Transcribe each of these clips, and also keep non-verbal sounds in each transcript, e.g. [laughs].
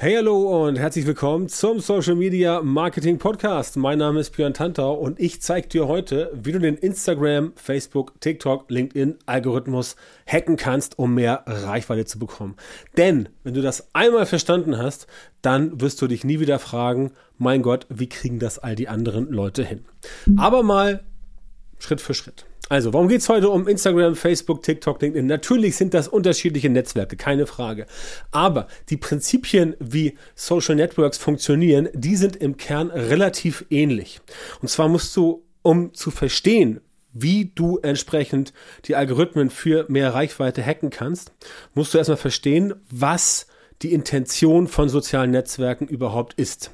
Hey, hallo und herzlich willkommen zum Social Media Marketing Podcast. Mein Name ist Björn Tantau und ich zeige dir heute, wie du den Instagram, Facebook, TikTok, LinkedIn Algorithmus hacken kannst, um mehr Reichweite zu bekommen. Denn wenn du das einmal verstanden hast, dann wirst du dich nie wieder fragen, mein Gott, wie kriegen das all die anderen Leute hin? Aber mal Schritt für Schritt. Also, warum geht es heute um Instagram, Facebook, TikTok, LinkedIn? Natürlich sind das unterschiedliche Netzwerke, keine Frage. Aber die Prinzipien, wie Social Networks funktionieren, die sind im Kern relativ ähnlich. Und zwar musst du, um zu verstehen, wie du entsprechend die Algorithmen für mehr Reichweite hacken kannst, musst du erstmal verstehen, was die Intention von sozialen Netzwerken überhaupt ist.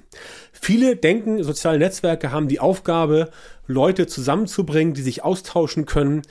Viele denken, soziale Netzwerke haben die Aufgabe, Leute zusammenzubringen, die sich austauschen können,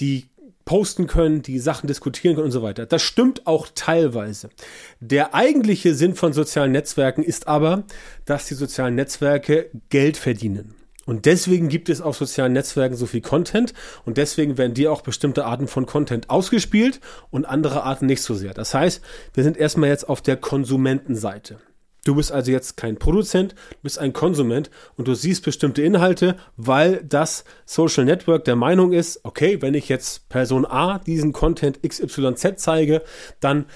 die posten können, die Sachen diskutieren können und so weiter. Das stimmt auch teilweise. Der eigentliche Sinn von sozialen Netzwerken ist aber, dass die sozialen Netzwerke Geld verdienen. Und deswegen gibt es auf sozialen Netzwerken so viel Content und deswegen werden dir auch bestimmte Arten von Content ausgespielt und andere Arten nicht so sehr. Das heißt, wir sind erstmal jetzt auf der Konsumentenseite. Du bist also jetzt kein Produzent, du bist ein Konsument und du siehst bestimmte Inhalte, weil das Social Network der Meinung ist, okay, wenn ich jetzt Person A diesen Content XYZ zeige, dann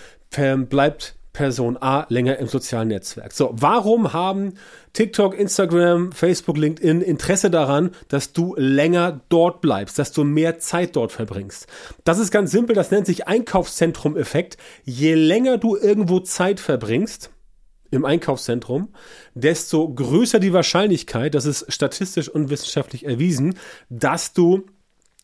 bleibt Person A länger im sozialen Netzwerk. So, warum haben TikTok, Instagram, Facebook, LinkedIn Interesse daran, dass du länger dort bleibst, dass du mehr Zeit dort verbringst? Das ist ganz simpel, das nennt sich Einkaufszentrum-Effekt. Je länger du irgendwo Zeit verbringst, im Einkaufszentrum, desto größer die Wahrscheinlichkeit, das ist statistisch und wissenschaftlich erwiesen, dass du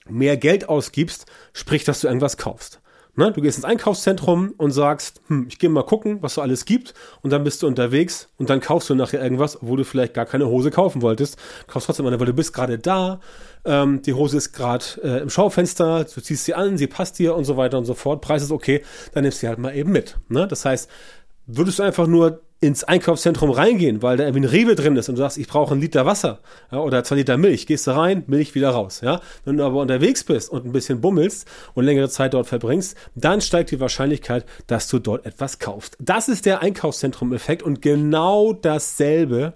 mehr Geld ausgibst, sprich, dass du irgendwas kaufst. Ne? Du gehst ins Einkaufszentrum und sagst, hm, ich gehe mal gucken, was so alles gibt und dann bist du unterwegs und dann kaufst du nachher irgendwas, wo du vielleicht gar keine Hose kaufen wolltest. Kaufst trotzdem eine, weil du bist gerade da, ähm, die Hose ist gerade äh, im Schaufenster, du ziehst sie an, sie passt dir und so weiter und so fort. Preis ist okay, dann nimmst du sie halt mal eben mit. Ne? Das heißt, würdest du einfach nur ins Einkaufszentrum reingehen, weil da irgendwie ein Rewe drin ist und du sagst, ich brauche einen Liter Wasser ja, oder zwei Liter Milch, gehst du rein, Milch wieder raus. Ja? Wenn du aber unterwegs bist und ein bisschen bummelst und längere Zeit dort verbringst, dann steigt die Wahrscheinlichkeit, dass du dort etwas kaufst. Das ist der Einkaufszentrum-Effekt und genau dasselbe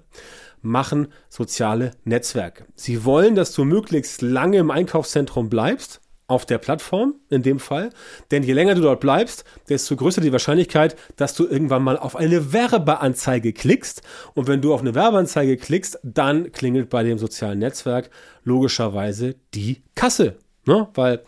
machen soziale Netzwerke. Sie wollen, dass du möglichst lange im Einkaufszentrum bleibst, auf der Plattform in dem Fall. Denn je länger du dort bleibst, desto größer die Wahrscheinlichkeit, dass du irgendwann mal auf eine Werbeanzeige klickst. Und wenn du auf eine Werbeanzeige klickst, dann klingelt bei dem sozialen Netzwerk logischerweise die Kasse. Ne? Weil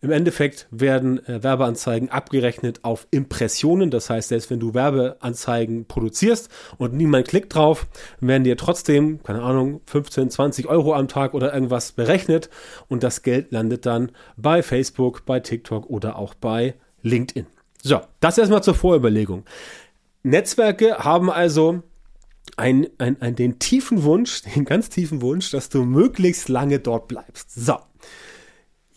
im Endeffekt werden äh, Werbeanzeigen abgerechnet auf Impressionen. Das heißt, selbst wenn du Werbeanzeigen produzierst und niemand klickt drauf, werden dir trotzdem, keine Ahnung, 15, 20 Euro am Tag oder irgendwas berechnet. Und das Geld landet dann bei Facebook, bei TikTok oder auch bei LinkedIn. So, das erstmal zur Vorüberlegung. Netzwerke haben also ein, ein, ein, den tiefen Wunsch, [laughs] den ganz tiefen Wunsch, dass du möglichst lange dort bleibst. So.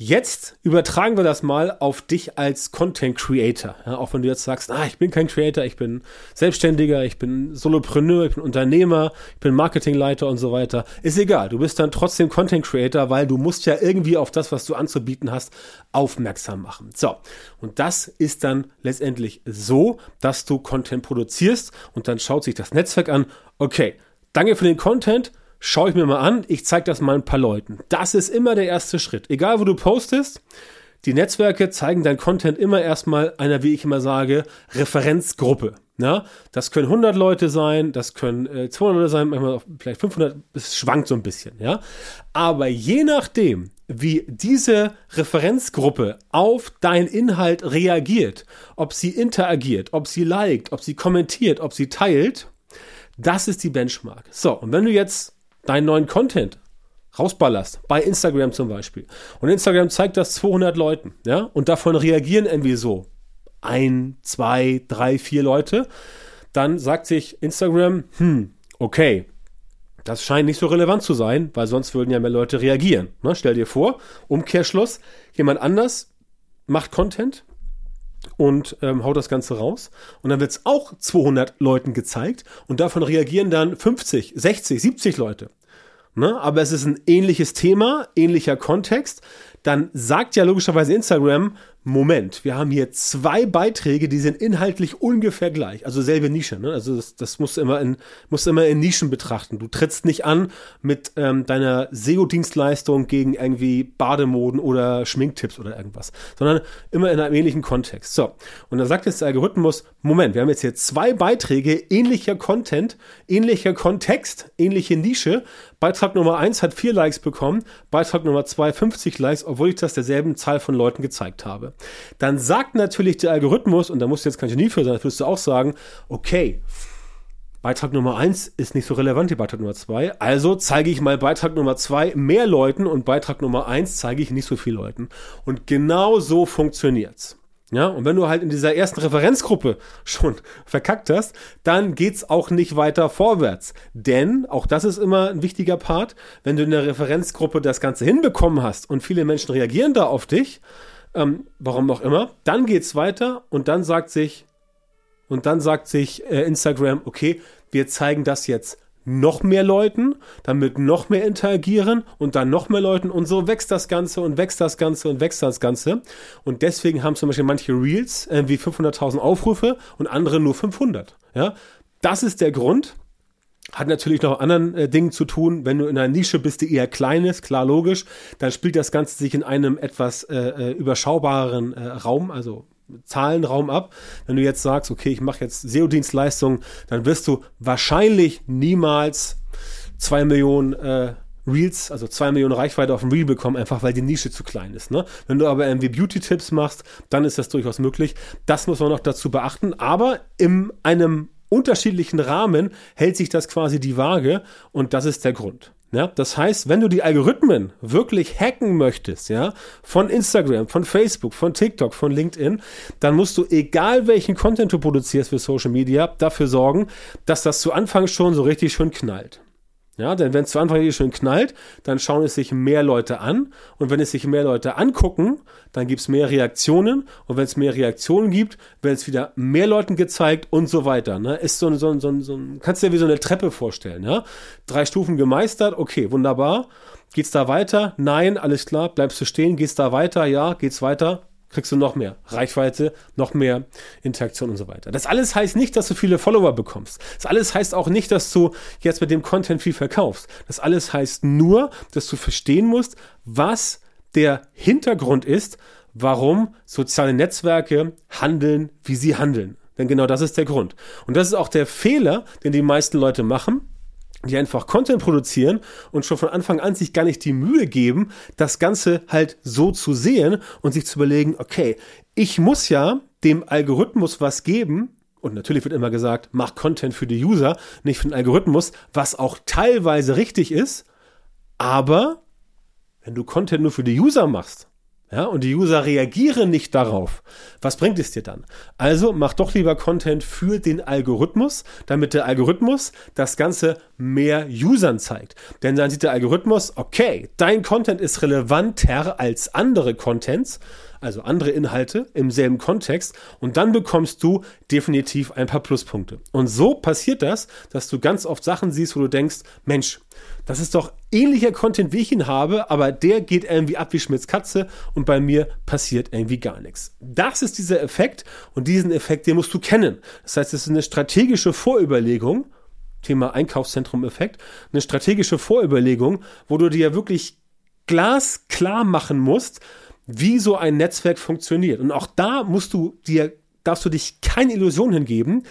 Jetzt übertragen wir das mal auf dich als Content Creator. Ja, auch wenn du jetzt sagst, ah, ich bin kein Creator, ich bin Selbstständiger, ich bin Solopreneur, ich bin Unternehmer, ich bin Marketingleiter und so weiter. Ist egal. Du bist dann trotzdem Content Creator, weil du musst ja irgendwie auf das, was du anzubieten hast, aufmerksam machen. So. Und das ist dann letztendlich so, dass du Content produzierst und dann schaut sich das Netzwerk an. Okay. Danke für den Content schaue ich mir mal an, ich zeige das mal ein paar Leuten. Das ist immer der erste Schritt. Egal, wo du postest, die Netzwerke zeigen dein Content immer erstmal einer, wie ich immer sage, Referenzgruppe. Ja, das können 100 Leute sein, das können äh, 200 Leute sein, manchmal auch vielleicht 500, es schwankt so ein bisschen, ja. Aber je nachdem, wie diese Referenzgruppe auf deinen Inhalt reagiert, ob sie interagiert, ob sie liked, ob sie kommentiert, ob sie teilt, das ist die Benchmark. So, und wenn du jetzt deinen neuen Content rausballerst, bei Instagram zum Beispiel, und Instagram zeigt das 200 Leuten, ja, und davon reagieren irgendwie so ein, zwei, drei, vier Leute, dann sagt sich Instagram, hm, okay, das scheint nicht so relevant zu sein, weil sonst würden ja mehr Leute reagieren. Ne? Stell dir vor, Umkehrschluss, jemand anders macht Content und ähm, haut das Ganze raus und dann wird es auch 200 Leuten gezeigt und davon reagieren dann 50, 60, 70 Leute. Ne? Aber es ist ein ähnliches Thema, ähnlicher Kontext. Dann sagt ja logischerweise Instagram, Moment, wir haben hier zwei Beiträge, die sind inhaltlich ungefähr gleich, also selbe Nische. Ne? Also das, das musst du immer in musst du immer in Nischen betrachten. Du trittst nicht an mit ähm, deiner SEO-Dienstleistung gegen irgendwie Bademoden oder Schminktipps oder irgendwas, sondern immer in einem ähnlichen Kontext. So und da sagt jetzt der Algorithmus: Moment, wir haben jetzt hier zwei Beiträge ähnlicher Content, ähnlicher Kontext, ähnliche Nische. Beitrag Nummer eins hat vier Likes bekommen, Beitrag Nummer zwei 50 Likes, obwohl ich das derselben Zahl von Leuten gezeigt habe dann sagt natürlich der Algorithmus, und da musst du jetzt kein Genie für sein, das würdest du auch sagen, okay, Beitrag Nummer eins ist nicht so relevant wie Beitrag Nummer zwei. Also zeige ich mal Beitrag Nummer zwei mehr Leuten und Beitrag Nummer eins zeige ich nicht so viel Leuten. Und genau so funktioniert's. Ja, und wenn du halt in dieser ersten Referenzgruppe schon [laughs] verkackt hast, dann geht's auch nicht weiter vorwärts. Denn, auch das ist immer ein wichtiger Part, wenn du in der Referenzgruppe das Ganze hinbekommen hast und viele Menschen reagieren da auf dich, ähm, warum auch immer. Dann geht's weiter und dann sagt sich, und dann sagt sich äh, Instagram, okay, wir zeigen das jetzt noch mehr Leuten, damit noch mehr interagieren und dann noch mehr Leuten und so wächst das Ganze und wächst das Ganze und wächst das Ganze. Und deswegen haben zum Beispiel manche Reels irgendwie 500.000 Aufrufe und andere nur 500. Ja, das ist der Grund. Hat natürlich noch anderen äh, Dingen zu tun. Wenn du in einer Nische bist, die eher klein ist, klar logisch, dann spielt das Ganze sich in einem etwas äh, äh überschaubaren äh, Raum, also Zahlenraum ab. Wenn du jetzt sagst, okay, ich mache jetzt SEO-Dienstleistungen, dann wirst du wahrscheinlich niemals zwei Millionen äh, Reels, also zwei Millionen Reichweite auf dem Reel bekommen, einfach weil die Nische zu klein ist. Ne? Wenn du aber irgendwie Beauty-Tipps machst, dann ist das durchaus möglich. Das muss man noch dazu beachten. Aber in einem unterschiedlichen Rahmen hält sich das quasi die Waage und das ist der Grund. Ja, das heißt, wenn du die Algorithmen wirklich hacken möchtest, ja, von Instagram, von Facebook, von TikTok, von LinkedIn, dann musst du, egal welchen Content du produzierst für Social Media, dafür sorgen, dass das zu Anfang schon so richtig schön knallt. Ja, denn wenn es zu Anfang hier schön knallt, dann schauen es sich mehr Leute an. Und wenn es sich mehr Leute angucken, dann gibt es mehr Reaktionen. Und wenn es mehr Reaktionen gibt, wird es wieder mehr Leuten gezeigt und so weiter. Ne? Ist so, so, so, so, kannst du dir wie so eine Treppe vorstellen. Ja? Drei Stufen gemeistert, okay, wunderbar. Geht's da weiter? Nein, alles klar. Bleibst du stehen? Geht's da weiter? Ja, geht's weiter? Kriegst du noch mehr Reichweite, noch mehr Interaktion und so weiter. Das alles heißt nicht, dass du viele Follower bekommst. Das alles heißt auch nicht, dass du jetzt mit dem Content viel verkaufst. Das alles heißt nur, dass du verstehen musst, was der Hintergrund ist, warum soziale Netzwerke handeln, wie sie handeln. Denn genau das ist der Grund. Und das ist auch der Fehler, den die meisten Leute machen die einfach Content produzieren und schon von Anfang an sich gar nicht die Mühe geben, das Ganze halt so zu sehen und sich zu überlegen, okay, ich muss ja dem Algorithmus was geben, und natürlich wird immer gesagt, mach Content für die User, nicht für den Algorithmus, was auch teilweise richtig ist, aber wenn du Content nur für die User machst, ja, und die User reagieren nicht darauf. Was bringt es dir dann? Also mach doch lieber Content für den Algorithmus, damit der Algorithmus das Ganze mehr Usern zeigt. Denn dann sieht der Algorithmus, okay, dein Content ist relevanter als andere Contents, also andere Inhalte im selben Kontext und dann bekommst du definitiv ein paar Pluspunkte. Und so passiert das, dass du ganz oft Sachen siehst, wo du denkst, Mensch, das ist doch ähnlicher Content, wie ich ihn habe, aber der geht irgendwie ab wie Schmitz Katze und bei mir passiert irgendwie gar nichts. Das ist dieser Effekt und diesen Effekt, den musst du kennen. Das heißt, es ist eine strategische Vorüberlegung, Thema Einkaufszentrum-Effekt, eine strategische Vorüberlegung, wo du dir wirklich glasklar machen musst, wie so ein Netzwerk funktioniert. Und auch da musst du dir, darfst du dich keine Illusion hingeben.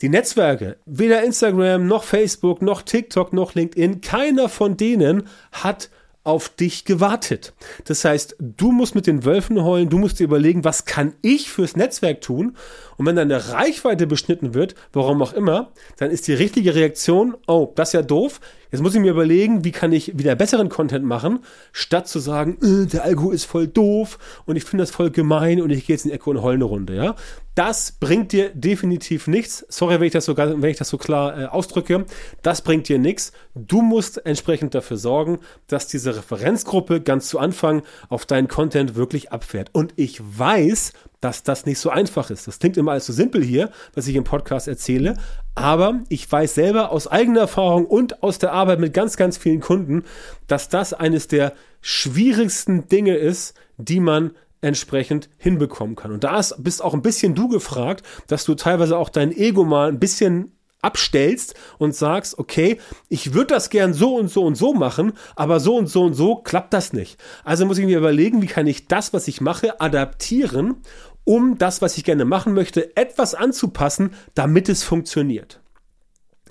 Die Netzwerke, weder Instagram noch Facebook noch TikTok noch LinkedIn, keiner von denen hat auf dich gewartet. Das heißt, du musst mit den Wölfen heulen, du musst dir überlegen, was kann ich fürs Netzwerk tun? Und wenn deine Reichweite beschnitten wird, warum auch immer, dann ist die richtige Reaktion, oh, das ist ja doof, Jetzt muss ich mir überlegen, wie kann ich wieder besseren Content machen, statt zu sagen, äh, der Algo ist voll doof und ich finde das voll gemein und ich gehe jetzt in Echo und heule eine Runde, ja. Das bringt dir definitiv nichts. Sorry, wenn ich das so, wenn ich das so klar äh, ausdrücke. Das bringt dir nichts. Du musst entsprechend dafür sorgen, dass diese Referenzgruppe ganz zu Anfang auf deinen Content wirklich abfährt. Und ich weiß, dass das nicht so einfach ist. Das klingt immer alles so simpel hier, was ich im Podcast erzähle. Aber ich weiß selber aus eigener Erfahrung und aus der Arbeit mit ganz, ganz vielen Kunden, dass das eines der schwierigsten Dinge ist, die man entsprechend hinbekommen kann. Und da ist, bist auch ein bisschen du gefragt, dass du teilweise auch dein Ego mal ein bisschen abstellst und sagst, okay, ich würde das gern so und so und so machen, aber so und so und so klappt das nicht. Also muss ich mir überlegen, wie kann ich das, was ich mache, adaptieren, um das, was ich gerne machen möchte, etwas anzupassen, damit es funktioniert.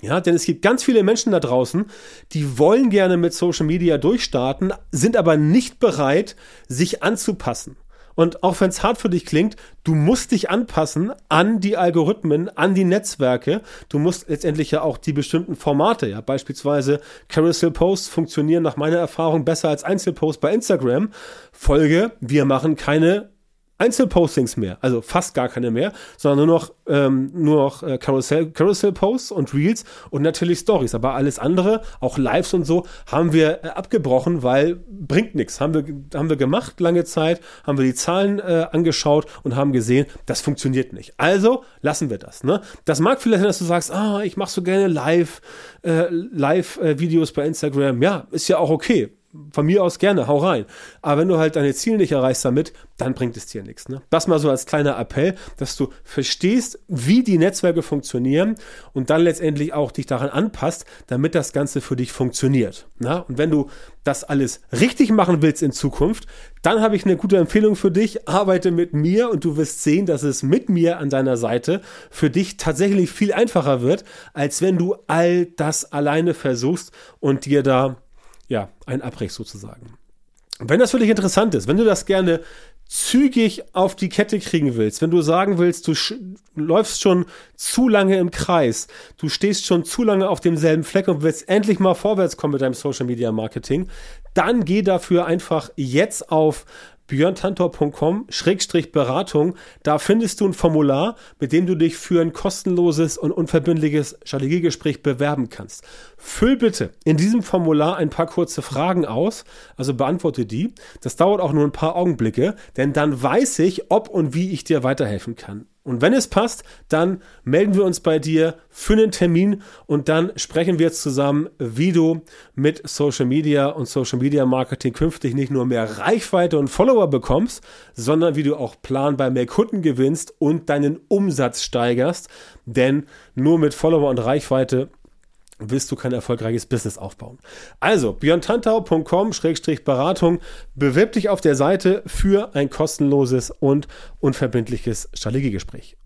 Ja, denn es gibt ganz viele Menschen da draußen, die wollen gerne mit Social Media durchstarten, sind aber nicht bereit, sich anzupassen. Und auch wenn es hart für dich klingt, du musst dich anpassen an die Algorithmen, an die Netzwerke. Du musst letztendlich ja auch die bestimmten Formate, ja, beispielsweise Carousel Posts funktionieren nach meiner Erfahrung besser als Einzelposts bei Instagram. Folge, wir machen keine Einzelpostings mehr, also fast gar keine mehr, sondern nur noch, ähm, nur noch äh, Carousel, Carousel Posts und Reels und natürlich Stories. Aber alles andere, auch Lives und so, haben wir äh, abgebrochen, weil bringt nichts. Haben wir, haben wir gemacht lange Zeit, haben wir die Zahlen äh, angeschaut und haben gesehen, das funktioniert nicht. Also lassen wir das. Ne? Das mag vielleicht sein, dass du sagst, ah, ich mache so gerne Live, äh, Live-Videos bei Instagram. Ja, ist ja auch okay von mir aus gerne, hau rein. Aber wenn du halt deine Ziele nicht erreichst damit, dann bringt es dir nichts. Ne? Das mal so als kleiner Appell, dass du verstehst, wie die Netzwerke funktionieren und dann letztendlich auch dich daran anpasst, damit das Ganze für dich funktioniert. Ne? Und wenn du das alles richtig machen willst in Zukunft, dann habe ich eine gute Empfehlung für dich. Arbeite mit mir und du wirst sehen, dass es mit mir an deiner Seite für dich tatsächlich viel einfacher wird, als wenn du all das alleine versuchst und dir da ja, ein Abbrecht sozusagen. Wenn das für dich interessant ist, wenn du das gerne zügig auf die Kette kriegen willst, wenn du sagen willst, du läufst schon zu lange im Kreis, du stehst schon zu lange auf demselben Fleck und willst endlich mal vorwärts kommen mit deinem Social Media Marketing, dann geh dafür einfach jetzt auf björntantor.com-beratung. Da findest du ein Formular, mit dem du dich für ein kostenloses und unverbindliches Strategiegespräch bewerben kannst. Füll bitte in diesem Formular ein paar kurze Fragen aus, also beantworte die. Das dauert auch nur ein paar Augenblicke, denn dann weiß ich, ob und wie ich dir weiterhelfen kann. Und wenn es passt, dann melden wir uns bei dir für einen Termin und dann sprechen wir zusammen, wie du mit Social Media und Social Media Marketing künftig nicht nur mehr Reichweite und Follower bekommst, sondern wie du auch planbar mehr Kunden gewinnst und deinen Umsatz steigerst. Denn nur mit Follower und Reichweite willst du kein erfolgreiches Business aufbauen. Also, björntantau.com-beratung, bewirb dich auf der Seite für ein kostenloses und unverbindliches Strategiegespräch.